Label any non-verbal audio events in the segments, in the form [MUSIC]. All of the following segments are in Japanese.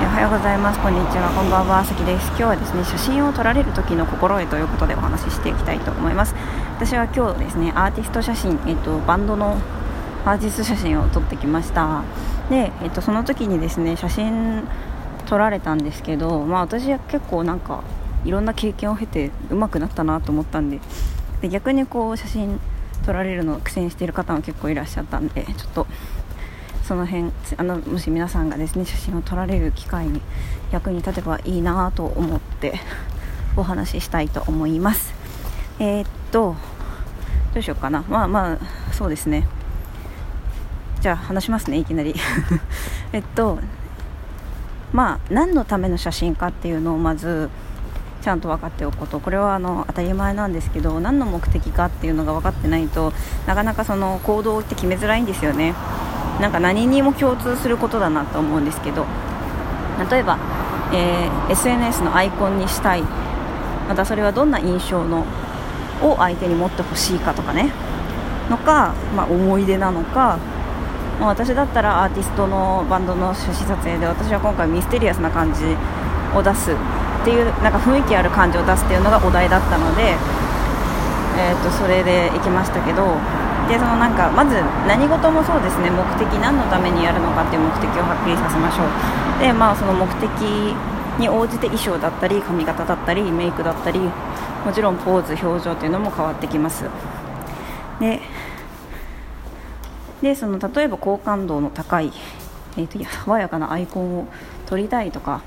おはようございます。こんにちは。こんばんは。さきです。今日はですね写真を撮られる時の心得ということでお話ししていきたいと思います。私は今日ですねアーティスト写真えっとバンドのアーティスト写真を撮ってきました。でえっとその時にですね写真撮られたんですけどまあ私は結構なんかいろんな経験を経て上手くなったなと思ったんでで逆にこう写真撮られるのを苦戦している方も結構いらっしゃったんでちょっとその辺あのもし皆さんがですね写真を撮られる機会に役に立てばいいなと思って [LAUGHS] お話ししたいと思います。えー、っとどうしようかな。まあまあそうですね。じゃあ話しますねいきなり。[LAUGHS] えっとまあ何のための写真かっていうのをまずちゃんと分かっておくこと。これはあの当たり前なんですけど何の目的かっていうのが分かってないとなかなかその行動って決めづらいんですよね。なんか何にも共通することだなと思うんですけど例えば、えー、SNS のアイコンにしたい。またそれはどんな印象のを相手に持ってほしいかとかね。のか、まあ、思い出なのか、まあ、私だったらアーティストのバンドの写真撮影で私は今回ミステリアスな感じを出すっていうなんか雰囲気ある感じを出すっていうのがお題だったので、えー、とそれで行きましたけどでそのなんかまず何事もそうですね目的何のためにやるのかっていう目的をはっきりさせましょう。でまあその目的に応じて衣装だったり髪型だったりメイクだったりもちろんポーズ表情っていうのも変わってきます。ででその例えば好感度の高い、えーと、と爽やかなアイコンを撮りたいとか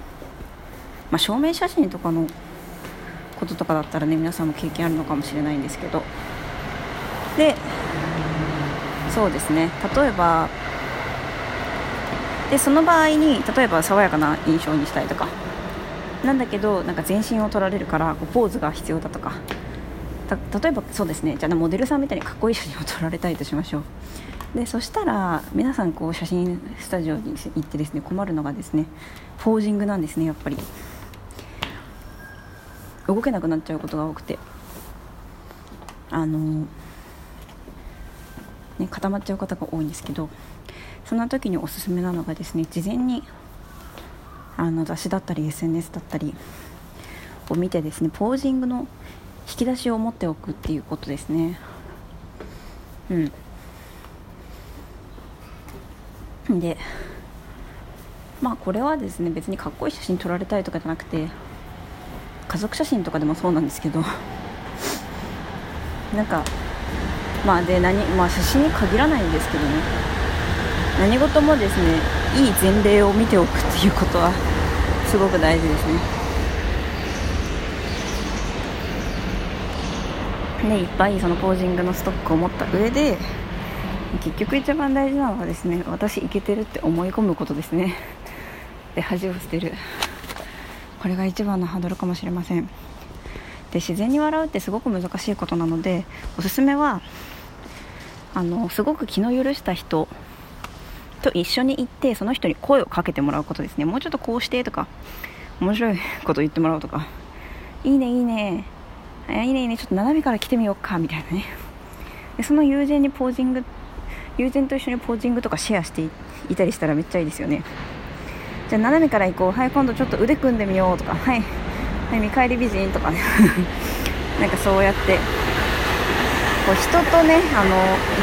まあ、証明写真とかのこととかだったらね皆さんも経験あるのかもしれないんですけど。でそうですね。例えばでその場合に例えば爽やかな印象にしたいとか。なんだけどなんか全身を撮られるからこうポーズが必要だとか。例えばそうですね。じゃあモデルさんみたいにかっこいい写真を撮られたいとしましょう。でそしたら皆さんこう写真スタジオに行ってですね困るのがですねポージングなんですねやっぱり。動けなくなっちゃうことが多くて。あのね固まっちゃう方が多いんですけどそんな時におすすめなのがですね事前にあの雑誌だったり SNS だったりを見てですねポージングの引き出しを持っておくっていうことですね。うん。でまあこれはですね別にかっこいい写真撮られたいとかじゃなくて家族写真とかでもそうなんですけどなんかまあで何、まあ、写真に限らないんですけどね。何事もですねいい前例を見ておくっていうことはすごく大事ですね。でいっぱいそのポージングのストックを持った上で結局一番大事なのはですね私いけてるって思い込むことですね。で恥を捨てる。これが一番のハードルかもしれません。で自然に笑うってすごく難しいことなのでおすすめはあのすごく気の許した人と一緒に行ってその人に声をかけてもらうことですね。もうちょっとこうしてとか面白いこと言ってもらおうとかいいねいいねいいねいいねちょっと斜めから来てみようかみたいなね。でその友人にポージング友人と一緒にポージングとかシェアしていたりしたらめっちゃいいですよね。じゃあ斜めから行こう。はい今度ちょっと腕組んでみようとか。はい、はい、見返り美人とかね。[LAUGHS] なんかそうやってこう人とねあの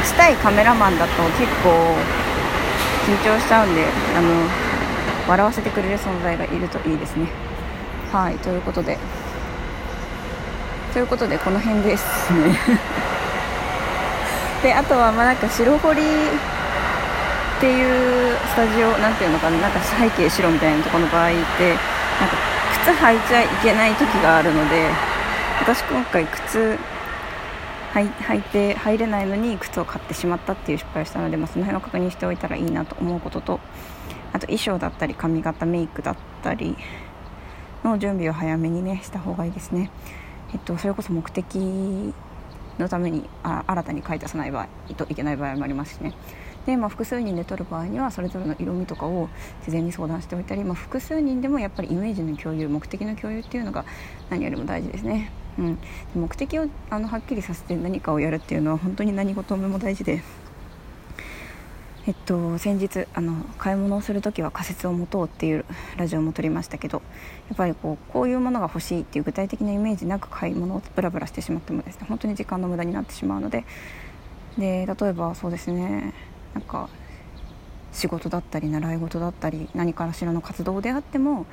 1対カメラマンだと結構緊張しちゃうんであの笑わせてくれる存在がいるといいですね。はいということで。ということでこの辺ですね。であとはまあなんか白彫りっていうスタジオなんていうのかななんか背景白みたいなところの場合ってなんか靴履いちゃいけない時があるので私今回靴履いて入れないのに靴を買ってしまったっていう失敗をしたので、まあ、その辺を確認しておいたらいいなと思うこととあと衣装だったり髪型メイクだったりの準備を早めにねした方がいいですね。えっと、それこそ目的のためにあ新たに買い足さない場合といけない場合もありますしね。で、まあ、複数人で撮る場合にはそれぞれの色味とかを事前に相談しておいたり、まあ、複数人でもやっぱりイメージの共有目的の共有っていうのが何よりも大事ですね。うん、目的をあのはっきりさせて何かをやるっていうのは本当に何事も大事で。えっと、先日あの買い物をする時は仮説を持とうっていうラジオも撮りましたけどやっぱりこうこういうものが欲しいっていう具体的なイメージなく買い物をブラブラしてしまってもですね。本当に時間の無駄になってしまうので。で例えばそうですね。なんか仕事だったり習い事だったり何かしらの活動であっても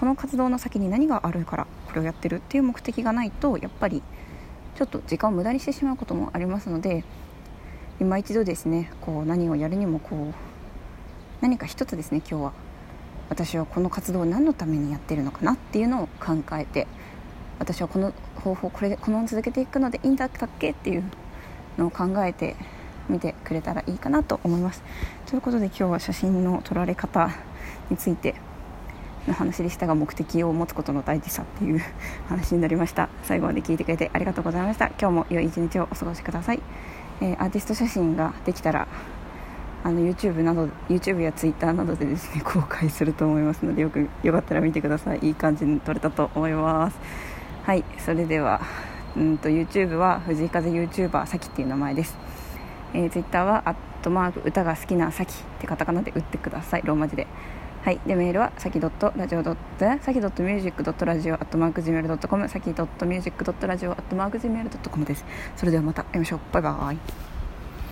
この活動の先に何があるからこれをやってるっていう目的がないとやっぱりちょっと時間を無駄にしてしまうこともありますので今一度ですねこう何をやるにもこう何か一つですね今日は私はこの活動を何のためにやってるのかなっていうのを考えて私はこの方法これこのまま続けていくのでいいんだったっけっていうのを考えてみてくれたらいいかなと思います。ということで今日は写真の撮られ方についての話でしたが目的を持つことの大事さっていう話になりました。最後まで聞いてくれてありがとうございました。今日も良い一日をお過ごしください。えー、アーティスト写真ができたらあの YouTube など YouTube や Twitter などでですね [LAUGHS] 公開すると思いますのでよくよかったら見てください。いい感じに撮れたと思います。はいそれではうんと YouTube は藤井風 YouTuber さきっていう名前です、えー、Twitter はアットマーク歌が好きなさきってカタカナで打ってください。ローマ字で。はい、でメールはさきドットラジオドットさきドットミュージックドットラジオアットマークジメールドットコムさきドットミュージックドットラジオアットマークジメールドットコムです。それではまた会いましょう。バイバイ。